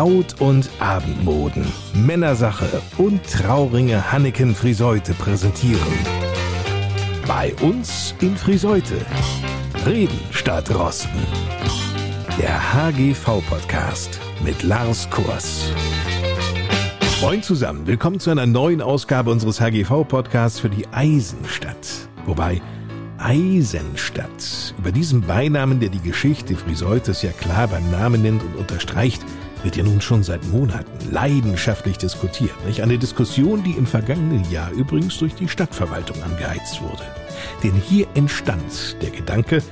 Braut- und Abendmoden, Männersache und Trauringe Hanneken Friseute präsentieren. Bei uns in Friseute. Reden statt Rosten. Der HGV-Podcast mit Lars Kurs. Moin zusammen, willkommen zu einer neuen Ausgabe unseres HGV-Podcasts für die Eisenstadt. Wobei Eisenstadt, über diesen Beinamen, der die Geschichte Friseutes ja klar beim Namen nennt und unterstreicht, wird ja nun schon seit Monaten leidenschaftlich diskutiert. Nicht? Eine Diskussion, die im vergangenen Jahr übrigens durch die Stadtverwaltung angeheizt wurde. Denn hier entstand der Gedanke,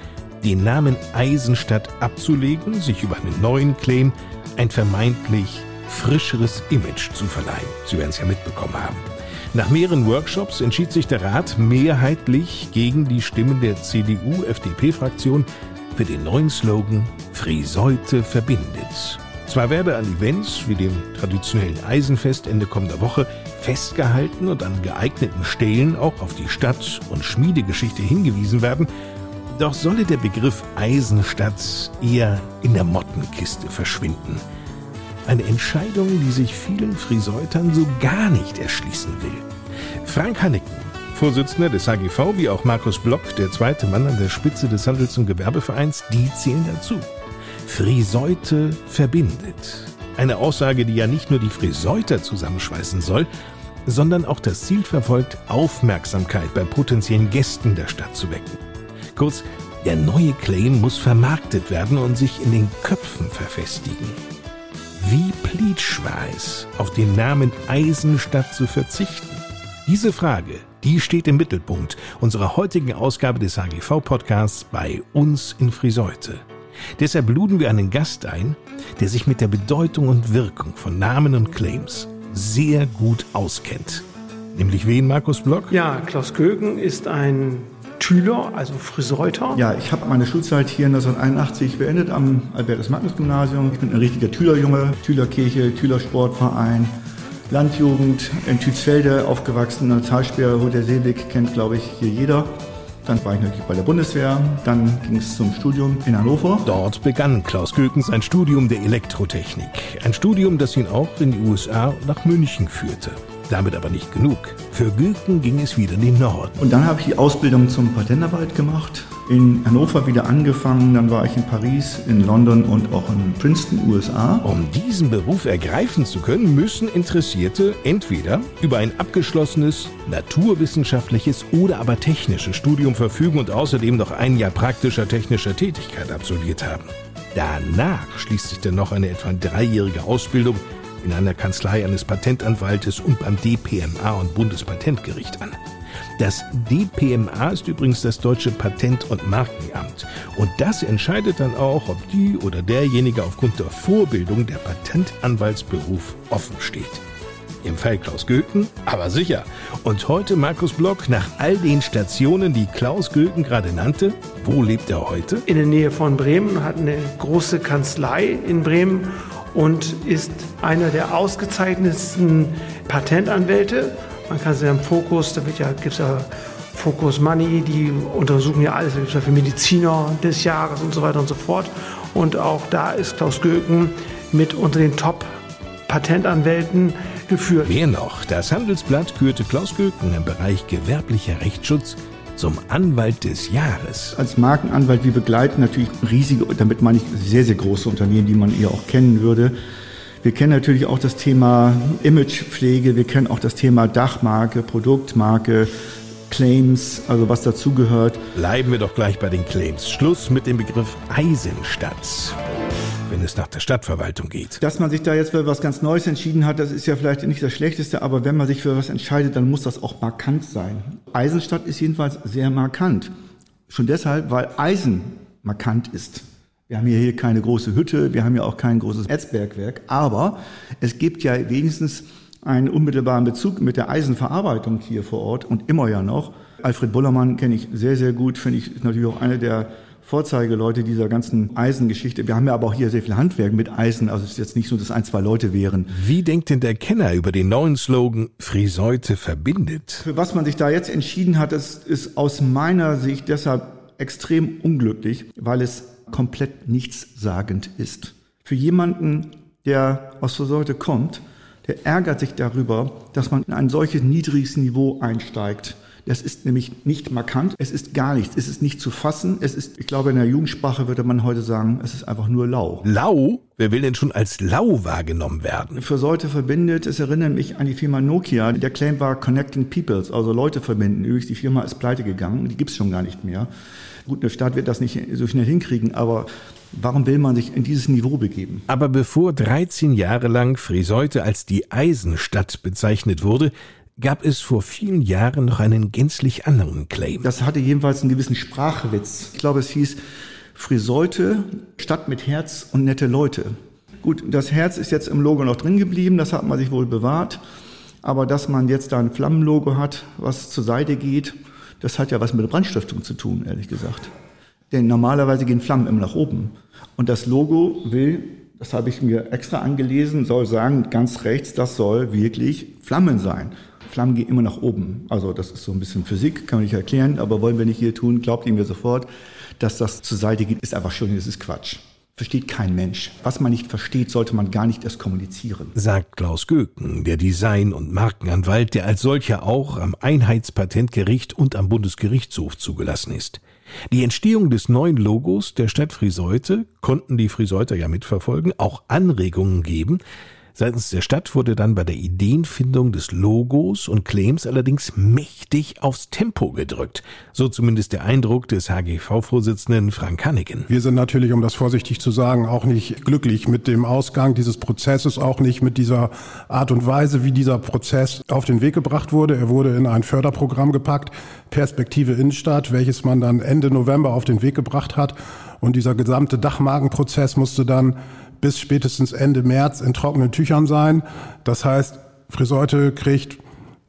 den Namen Eisenstadt abzulegen, sich über einen neuen Claim ein vermeintlich frischeres Image zu verleihen. Sie werden es ja mitbekommen haben. Nach mehreren Workshops entschied sich der Rat mehrheitlich gegen die Stimmen der CDU-FDP-Fraktion für den neuen Slogan Friseute verbindet. Zwar werde an Events wie dem traditionellen Eisenfest Ende kommender Woche festgehalten und an geeigneten Stellen auch auf die Stadt- und Schmiedegeschichte hingewiesen werden, doch solle der Begriff Eisenstadt eher in der Mottenkiste verschwinden. Eine Entscheidung, die sich vielen Friseutern so gar nicht erschließen will. Frank Hanneken, Vorsitzender des HGV, wie auch Markus Block, der zweite Mann an der Spitze des Handels- und Gewerbevereins, die zählen dazu. Friseute verbindet. Eine Aussage, die ja nicht nur die Friseuter zusammenschweißen soll, sondern auch das Ziel verfolgt, Aufmerksamkeit bei potenziellen Gästen der Stadt zu wecken. Kurz, der neue Claim muss vermarktet werden und sich in den Köpfen verfestigen. Wie pleatsch war es, auf den Namen Eisenstadt zu verzichten? Diese Frage, die steht im Mittelpunkt unserer heutigen Ausgabe des HGV-Podcasts bei uns in Friseute. Deshalb luden wir einen Gast ein, der sich mit der Bedeutung und Wirkung von Namen und Claims sehr gut auskennt. Nämlich wen, Markus Block? Ja, Klaus Kögen ist ein Schüler, also Friseuter. Ja, ich habe meine Schulzeit hier 1981 beendet am Albertus-Magnus-Gymnasium. Ich bin ein richtiger Thülerjunge, Thülerkirche, Thülersportverein, Landjugend in Tützfelde aufgewachsen. Talsperre, Hotel Seeblick kennt, glaube ich, hier jeder. Dann war ich natürlich bei der Bundeswehr. Dann ging es zum Studium in Hannover. Dort begann Klaus Gökens sein Studium der Elektrotechnik. Ein Studium, das ihn auch in die USA und nach München führte. Damit aber nicht genug. Für Gülken ging es wieder in den Norden. Und dann habe ich die Ausbildung zum Patentanwalt gemacht, in Hannover wieder angefangen, dann war ich in Paris, in London und auch in Princeton, USA. Um diesen Beruf ergreifen zu können, müssen Interessierte entweder über ein abgeschlossenes naturwissenschaftliches oder aber technisches Studium verfügen und außerdem noch ein Jahr praktischer technischer Tätigkeit absolviert haben. Danach schließt sich dann noch eine etwa dreijährige Ausbildung in einer Kanzlei eines Patentanwaltes und beim DPMA und Bundespatentgericht an. Das DPMA ist übrigens das deutsche Patent- und Markenamt. Und das entscheidet dann auch, ob die oder derjenige aufgrund der Vorbildung der Patentanwaltsberuf offen steht. Im Fall Klaus Gülken, aber sicher. Und heute Markus Block, nach all den Stationen, die Klaus Gülken gerade nannte, wo lebt er heute? In der Nähe von Bremen, hat eine große Kanzlei in Bremen und ist einer der ausgezeichnetsten Patentanwälte. Man kann sich am Fokus, da ja, gibt es ja Focus Money, die untersuchen ja alles, da gibt es ja für Mediziner des Jahres und so weiter und so fort. Und auch da ist Klaus Göken mit unter den Top-Patentanwälten geführt. Wer noch? Das Handelsblatt kürte Klaus Göken im Bereich gewerblicher Rechtsschutz zum Anwalt des Jahres. Als Markenanwalt, wir begleiten natürlich riesige, damit meine ich sehr, sehr große Unternehmen, die man eher auch kennen würde. Wir kennen natürlich auch das Thema Imagepflege, wir kennen auch das Thema Dachmarke, Produktmarke, Claims, also was dazugehört. Bleiben wir doch gleich bei den Claims. Schluss mit dem Begriff Eisenstadt wenn es nach der Stadtverwaltung geht. Dass man sich da jetzt für was ganz Neues entschieden hat, das ist ja vielleicht nicht das Schlechteste, aber wenn man sich für was entscheidet, dann muss das auch markant sein. Eisenstadt ist jedenfalls sehr markant. Schon deshalb, weil Eisen markant ist. Wir haben hier keine große Hütte, wir haben ja auch kein großes Erzbergwerk, aber es gibt ja wenigstens einen unmittelbaren Bezug mit der Eisenverarbeitung hier vor Ort und immer ja noch. Alfred Bullermann kenne ich sehr, sehr gut, finde ich, ist natürlich auch einer der Vorzeigeleute dieser ganzen Eisengeschichte. Wir haben ja aber auch hier sehr viel Handwerk mit Eisen, also es ist jetzt nicht so, dass ein, zwei Leute wären. Wie denkt denn der Kenner über den neuen Slogan Friseute verbindet? Für was man sich da jetzt entschieden hat, das ist aus meiner Sicht deshalb extrem unglücklich, weil es komplett nichtssagend ist. Für jemanden, der aus Friseute kommt, der ärgert sich darüber, dass man in ein solches niedriges Niveau einsteigt. Das ist nämlich nicht markant, es ist gar nichts, es ist nicht zu fassen, es ist, ich glaube, in der Jugendsprache würde man heute sagen, es ist einfach nur lau. Lau? Wer will denn schon als lau wahrgenommen werden? Für Leute verbindet, es erinnert mich an die Firma Nokia. Der Claim war Connecting Peoples, also Leute verbinden. Übrigens, die Firma ist pleite gegangen, die gibt's schon gar nicht mehr. Gut, der Staat wird das nicht so schnell hinkriegen, aber Warum will man sich in dieses Niveau begeben? Aber bevor 13 Jahre lang Friseute als die Eisenstadt bezeichnet wurde, gab es vor vielen Jahren noch einen gänzlich anderen Claim. Das hatte jedenfalls einen gewissen Sprachwitz. Ich glaube, es hieß Friseute, Stadt mit Herz und nette Leute. Gut, das Herz ist jetzt im Logo noch drin geblieben, das hat man sich wohl bewahrt. Aber dass man jetzt da ein Flammenlogo hat, was zur Seite geht, das hat ja was mit Brandstiftung zu tun, ehrlich gesagt. Denn normalerweise gehen Flammen immer nach oben. Und das Logo will, das habe ich mir extra angelesen, soll sagen, ganz rechts, das soll wirklich Flammen sein. Flammen gehen immer nach oben. Also das ist so ein bisschen Physik, kann man nicht erklären, aber wollen wir nicht hier tun, glaubt ihr mir sofort, dass das zur Seite geht, ist einfach schon, das ist Quatsch. Versteht kein Mensch. Was man nicht versteht, sollte man gar nicht erst kommunizieren. Sagt Klaus Göken, der Design- und Markenanwalt, der als solcher auch am Einheitspatentgericht und am Bundesgerichtshof zugelassen ist. Die Entstehung des neuen Logos der Stadt Friseute konnten die Friseuter ja mitverfolgen, auch Anregungen geben, Seitens der Stadt wurde dann bei der Ideenfindung des Logos und Claims allerdings mächtig aufs Tempo gedrückt. So zumindest der Eindruck des HGV-Vorsitzenden Frank Hannigan. Wir sind natürlich, um das vorsichtig zu sagen, auch nicht glücklich mit dem Ausgang dieses Prozesses, auch nicht mit dieser Art und Weise, wie dieser Prozess auf den Weg gebracht wurde. Er wurde in ein Förderprogramm gepackt, Perspektive Innenstadt, welches man dann Ende November auf den Weg gebracht hat. Und dieser gesamte Dachmagenprozess musste dann bis spätestens Ende März in trockenen Tüchern sein. Das heißt, Friseute kriegt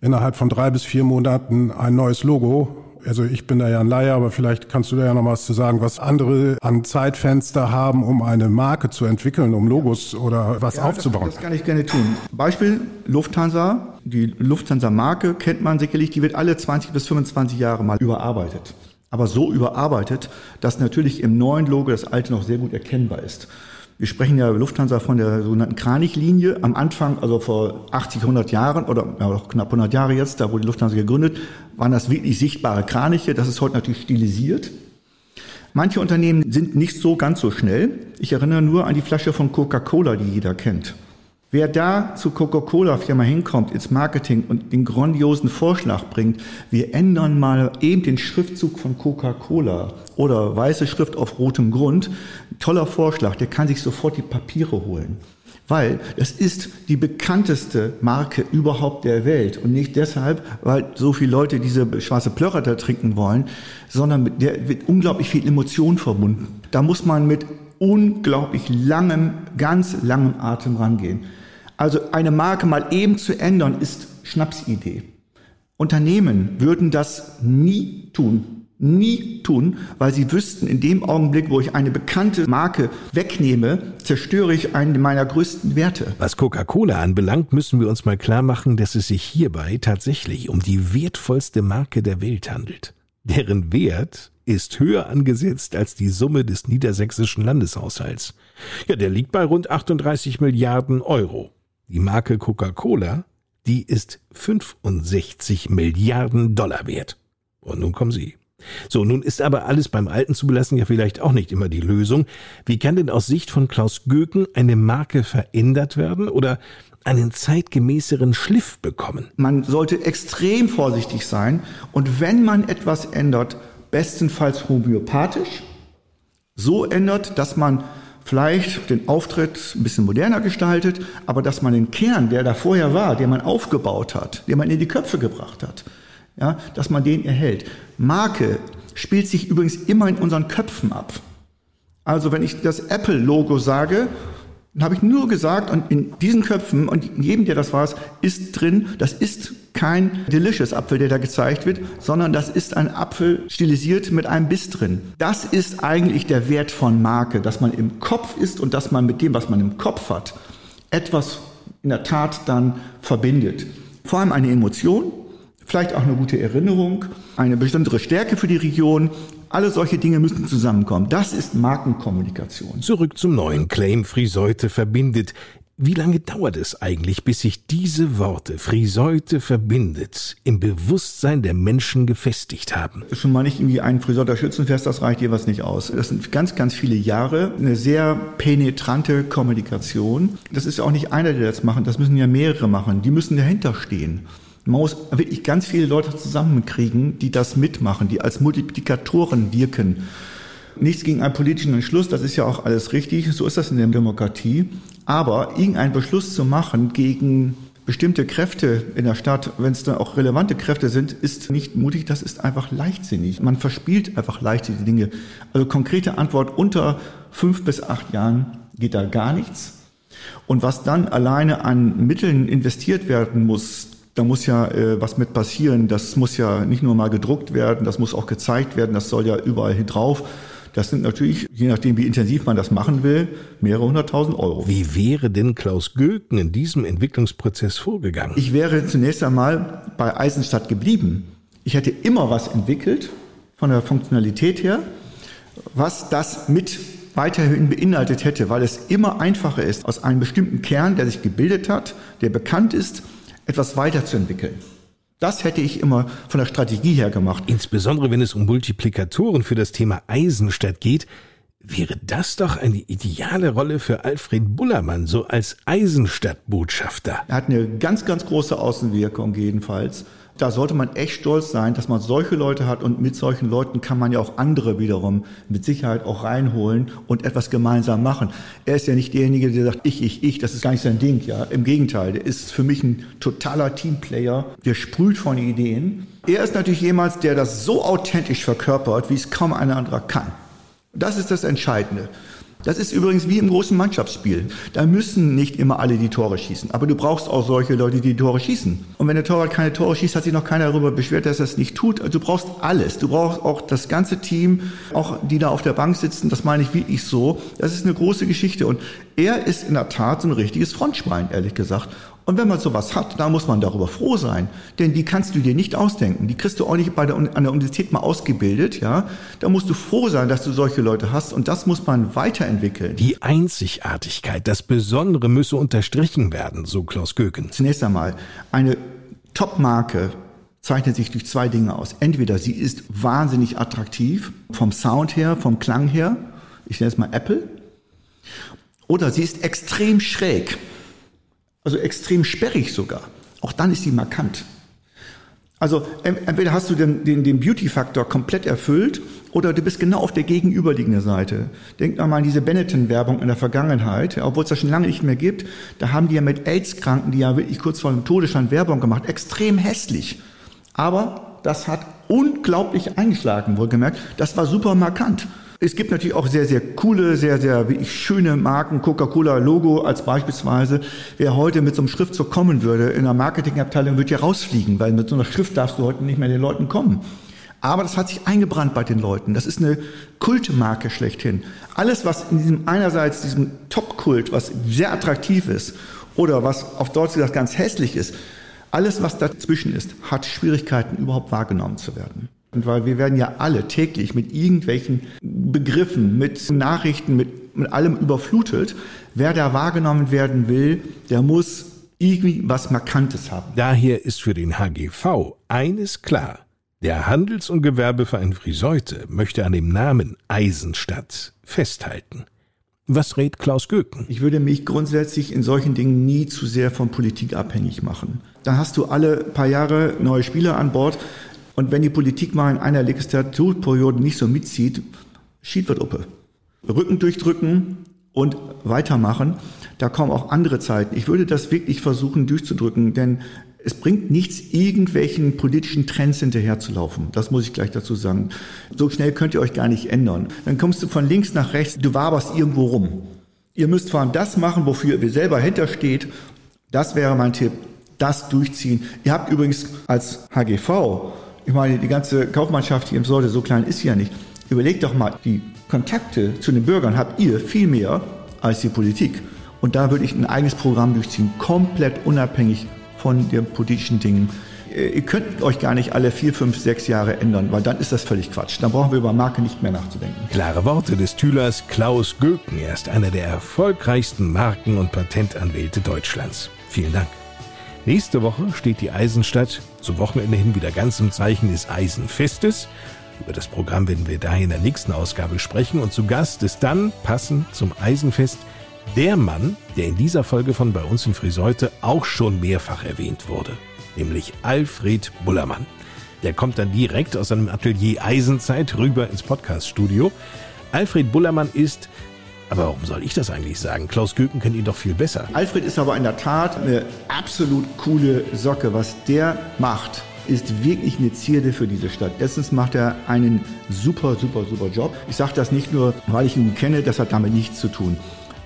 innerhalb von drei bis vier Monaten ein neues Logo. Also ich bin da ja ein Laie, aber vielleicht kannst du da ja noch was zu sagen, was andere an Zeitfenster haben, um eine Marke zu entwickeln, um Logos oder was ja, aufzubauen. Das, das kann ich gerne tun. Beispiel Lufthansa. Die Lufthansa-Marke kennt man sicherlich, die wird alle 20 bis 25 Jahre mal überarbeitet. Aber so überarbeitet, dass natürlich im neuen Logo das alte noch sehr gut erkennbar ist. Wir sprechen ja Lufthansa von der sogenannten Kranichlinie. Am Anfang, also vor 80, 100 Jahren oder ja, knapp 100 Jahre jetzt, da wurde die Lufthansa gegründet, waren das wirklich sichtbare Kraniche. Das ist heute natürlich stilisiert. Manche Unternehmen sind nicht so ganz so schnell. Ich erinnere nur an die Flasche von Coca-Cola, die jeder kennt. Wer da zu Coca-Cola-Firma hinkommt ins Marketing und den grandiosen Vorschlag bringt, wir ändern mal eben den Schriftzug von Coca-Cola oder weiße Schrift auf rotem Grund, toller Vorschlag, der kann sich sofort die Papiere holen. Weil es ist die bekannteste Marke überhaupt der Welt. Und nicht deshalb, weil so viele Leute diese schwarze Plörrer da trinken wollen, sondern mit der wird unglaublich viel Emotion verbunden. Da muss man mit unglaublich langem, ganz langem Atem rangehen. Also eine Marke mal eben zu ändern, ist Schnapsidee. Unternehmen würden das nie tun. Nie tun, weil sie wüssten, in dem Augenblick, wo ich eine bekannte Marke wegnehme, zerstöre ich einen meiner größten Werte. Was Coca-Cola anbelangt, müssen wir uns mal klar machen, dass es sich hierbei tatsächlich um die wertvollste Marke der Welt handelt. Deren Wert ist höher angesetzt als die Summe des niedersächsischen Landeshaushalts. Ja, der liegt bei rund 38 Milliarden Euro. Die Marke Coca-Cola, die ist 65 Milliarden Dollar wert. Und nun kommen Sie. So, nun ist aber alles beim Alten zu belassen ja vielleicht auch nicht immer die Lösung. Wie kann denn aus Sicht von Klaus Göken eine Marke verändert werden oder einen zeitgemäßeren Schliff bekommen? Man sollte extrem vorsichtig sein und wenn man etwas ändert, bestenfalls homöopathisch, so ändert, dass man vielleicht den Auftritt ein bisschen moderner gestaltet, aber dass man den Kern, der da vorher war, den man aufgebaut hat, den man in die Köpfe gebracht hat, ja, dass man den erhält. Marke spielt sich übrigens immer in unseren Köpfen ab. Also wenn ich das Apple-Logo sage, dann habe ich nur gesagt, und in diesen Köpfen und in jedem, der das war, ist drin, das ist kein Delicious Apfel, der da gezeigt wird, sondern das ist ein Apfel stilisiert mit einem Biss drin. Das ist eigentlich der Wert von Marke, dass man im Kopf ist und dass man mit dem, was man im Kopf hat, etwas in der Tat dann verbindet. Vor allem eine Emotion, vielleicht auch eine gute Erinnerung, eine besondere Stärke für die Region. Alle solche Dinge müssen zusammenkommen. Das ist Markenkommunikation. Zurück zum neuen Claim Friseute verbindet Wie lange dauert es eigentlich, bis sich diese Worte Friseute verbindet im Bewusstsein der Menschen gefestigt haben? Schon mal nicht irgendwie ein Friseuter Schützenfest, das reicht jeweils nicht aus. Das sind ganz, ganz viele Jahre, eine sehr penetrante Kommunikation. Das ist ja auch nicht einer, der das macht, das müssen ja mehrere machen. Die müssen dahinter stehen. Man muss wirklich ganz viele Leute zusammenkriegen, die das mitmachen, die als Multiplikatoren wirken. Nichts gegen einen politischen Entschluss, das ist ja auch alles richtig, so ist das in der Demokratie. Aber irgendeinen Beschluss zu machen gegen bestimmte Kräfte in der Stadt, wenn es dann auch relevante Kräfte sind, ist nicht mutig, das ist einfach leichtsinnig. Man verspielt einfach leichtsinnig Dinge. Also konkrete Antwort, unter fünf bis acht Jahren geht da gar nichts. Und was dann alleine an Mitteln investiert werden muss, da muss ja äh, was mit passieren. Das muss ja nicht nur mal gedruckt werden, das muss auch gezeigt werden, das soll ja überall hin drauf. Das sind natürlich, je nachdem, wie intensiv man das machen will, mehrere hunderttausend Euro. Wie wäre denn Klaus Göken in diesem Entwicklungsprozess vorgegangen? Ich wäre zunächst einmal bei Eisenstadt geblieben. Ich hätte immer was entwickelt, von der Funktionalität her, was das mit weiterhin beinhaltet hätte, weil es immer einfacher ist, aus einem bestimmten Kern, der sich gebildet hat, der bekannt ist, etwas weiterzuentwickeln. Das hätte ich immer von der Strategie her gemacht. Insbesondere wenn es um Multiplikatoren für das Thema Eisenstadt geht, wäre das doch eine ideale Rolle für Alfred Bullermann, so als Eisenstadtbotschafter. Er hat eine ganz, ganz große Außenwirkung jedenfalls da sollte man echt stolz sein, dass man solche Leute hat und mit solchen Leuten kann man ja auch andere wiederum mit Sicherheit auch reinholen und etwas gemeinsam machen. Er ist ja nicht derjenige, der sagt, ich, ich, ich, das ist gar nicht sein Ding, ja. Im Gegenteil, der ist für mich ein totaler Teamplayer, der sprüht von Ideen. Er ist natürlich jemand, der das so authentisch verkörpert, wie es kaum ein anderer kann. Das ist das Entscheidende. Das ist übrigens wie im großen Mannschaftsspiel. Da müssen nicht immer alle die Tore schießen. Aber du brauchst auch solche Leute, die die Tore schießen. Und wenn der Torwart keine Tore schießt, hat sich noch keiner darüber beschwert, dass er es nicht tut. Also du brauchst alles. Du brauchst auch das ganze Team, auch die da auf der Bank sitzen. Das meine ich wirklich so. Das ist eine große Geschichte. Und er ist in der Tat so ein richtiges Frontschwein, ehrlich gesagt. Und wenn man sowas hat, da muss man darüber froh sein. Denn die kannst du dir nicht ausdenken. Die kriegst du auch nicht bei der, an der Universität mal ausgebildet, ja. Da musst du froh sein, dass du solche Leute hast. Und das muss man weiterentwickeln. Die Einzigartigkeit, das Besondere müsse unterstrichen werden, so Klaus Göken. Zunächst einmal, eine Top-Marke zeichnet sich durch zwei Dinge aus. Entweder sie ist wahnsinnig attraktiv, vom Sound her, vom Klang her. Ich nenne es mal Apple. Oder sie ist extrem schräg also extrem sperrig sogar. Auch dann ist sie markant. Also entweder hast du den, den, den Beauty-Faktor komplett erfüllt oder du bist genau auf der gegenüberliegenden Seite. Denk mal an diese Benetton-Werbung in der Vergangenheit, obwohl es das schon lange nicht mehr gibt. Da haben die ja mit AIDS-Kranken, die ja wirklich kurz vor dem Todesstand Werbung gemacht, extrem hässlich. Aber das hat unglaublich eingeschlagen, wohlgemerkt. Das war super markant. Es gibt natürlich auch sehr, sehr coole, sehr, sehr schöne Marken. Coca-Cola-Logo als beispielsweise. Wer heute mit so einem Schriftzug kommen würde in der Marketingabteilung, würde ja rausfliegen, weil mit so einer Schrift darfst du heute nicht mehr den Leuten kommen. Aber das hat sich eingebrannt bei den Leuten. Das ist eine Kultmarke schlechthin. Alles, was in diesem einerseits diesem Top-Kult, was sehr attraktiv ist, oder was auf Deutsch gesagt ganz hässlich ist, alles, was dazwischen ist, hat Schwierigkeiten, überhaupt wahrgenommen zu werden. Und weil wir werden ja alle täglich mit irgendwelchen Begriffen, mit Nachrichten, mit, mit allem überflutet. Wer da wahrgenommen werden will, der muss irgendwie was Markantes haben. Daher ist für den HGV eines klar. Der Handels- und Gewerbeverein Friseute möchte an dem Namen Eisenstadt festhalten. Was rät Klaus Göken? Ich würde mich grundsätzlich in solchen Dingen nie zu sehr von Politik abhängig machen. Da hast du alle paar Jahre neue Spieler an Bord. Und wenn die Politik mal in einer Legislaturperiode nicht so mitzieht, schied wird Uppe. Rücken durchdrücken und weitermachen. Da kommen auch andere Zeiten. Ich würde das wirklich versuchen durchzudrücken, denn es bringt nichts, irgendwelchen politischen Trends hinterherzulaufen. Das muss ich gleich dazu sagen. So schnell könnt ihr euch gar nicht ändern. Dann kommst du von links nach rechts, du waberst irgendwo rum. Ihr müsst vor allem das machen, wofür ihr selber hintersteht. Das wäre mein Tipp. Das durchziehen. Ihr habt übrigens als HGV ich meine, die ganze Kaufmannschaft hier im Sorte, so klein ist sie ja nicht. Überlegt doch mal, die Kontakte zu den Bürgern habt ihr viel mehr als die Politik. Und da würde ich ein eigenes Programm durchziehen, komplett unabhängig von den politischen Dingen. äh, ihr könnt euch gar nicht alle vier, fünf, sechs Jahre ändern, weil dann ist das völlig Quatsch. Dann brauchen wir über Marke nicht mehr nachzudenken. Klare Worte des Thülers Klaus Göken. Er ist einer der erfolgreichsten Marken- und Patentanwälte Deutschlands. Vielen Dank. Nächste Woche steht die Eisenstadt zum Wochenende hin wieder ganz im Zeichen des Eisenfestes. Über das Programm werden wir daher in der nächsten Ausgabe sprechen und zu Gast ist dann, passend zum Eisenfest, der Mann, der in dieser Folge von bei uns in Friseute auch schon mehrfach erwähnt wurde, nämlich Alfred Bullermann. Der kommt dann direkt aus seinem Atelier Eisenzeit rüber ins Podcaststudio. Alfred Bullermann ist aber warum soll ich das eigentlich sagen? Klaus Göken kennt ihn doch viel besser. Alfred ist aber in der Tat eine absolut coole Socke. Was der macht, ist wirklich eine Zierde für diese Stadt. Erstens macht er einen super, super, super Job. Ich sage das nicht nur, weil ich ihn kenne, das hat damit nichts zu tun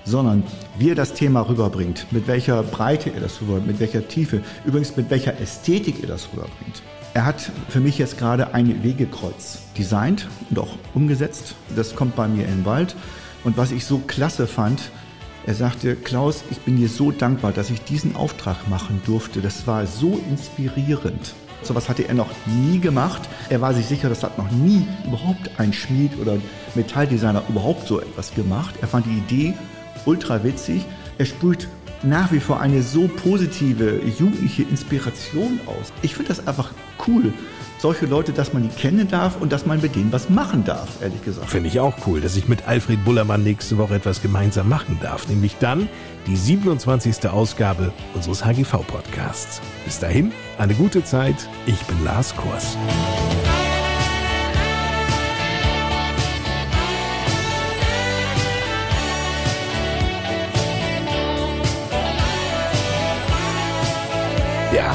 sondern wie er das Thema rüberbringt, mit welcher Breite er das rüberbringt, mit welcher Tiefe, übrigens mit welcher Ästhetik er das rüberbringt. Er hat für mich jetzt gerade ein Wegekreuz designt und auch umgesetzt. Das kommt bei mir in den Wald. Und was ich so klasse fand, er sagte, Klaus, ich bin dir so dankbar, dass ich diesen Auftrag machen durfte. Das war so inspirierend. So was hatte er noch nie gemacht. Er war sich sicher, das hat noch nie überhaupt ein Schmied oder Metalldesigner überhaupt so etwas gemacht. Er fand die Idee ultra witzig. Er sprüht nach wie vor eine so positive jugendliche Inspiration aus. Ich finde das einfach cool. Solche Leute, dass man die kennen darf und dass man mit denen was machen darf, ehrlich gesagt. Finde ich auch cool, dass ich mit Alfred Bullermann nächste Woche etwas gemeinsam machen darf. Nämlich dann die 27. Ausgabe unseres HGV-Podcasts. Bis dahin, eine gute Zeit. Ich bin Lars Kors.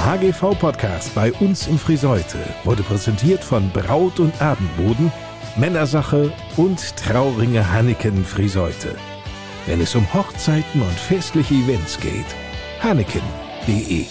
HGV-Podcast bei uns in Friseute wurde präsentiert von Braut und Abendboden, Männersache und Trauringe Hanneken Friseute. Wenn es um Hochzeiten und festliche Events geht, hanneken.de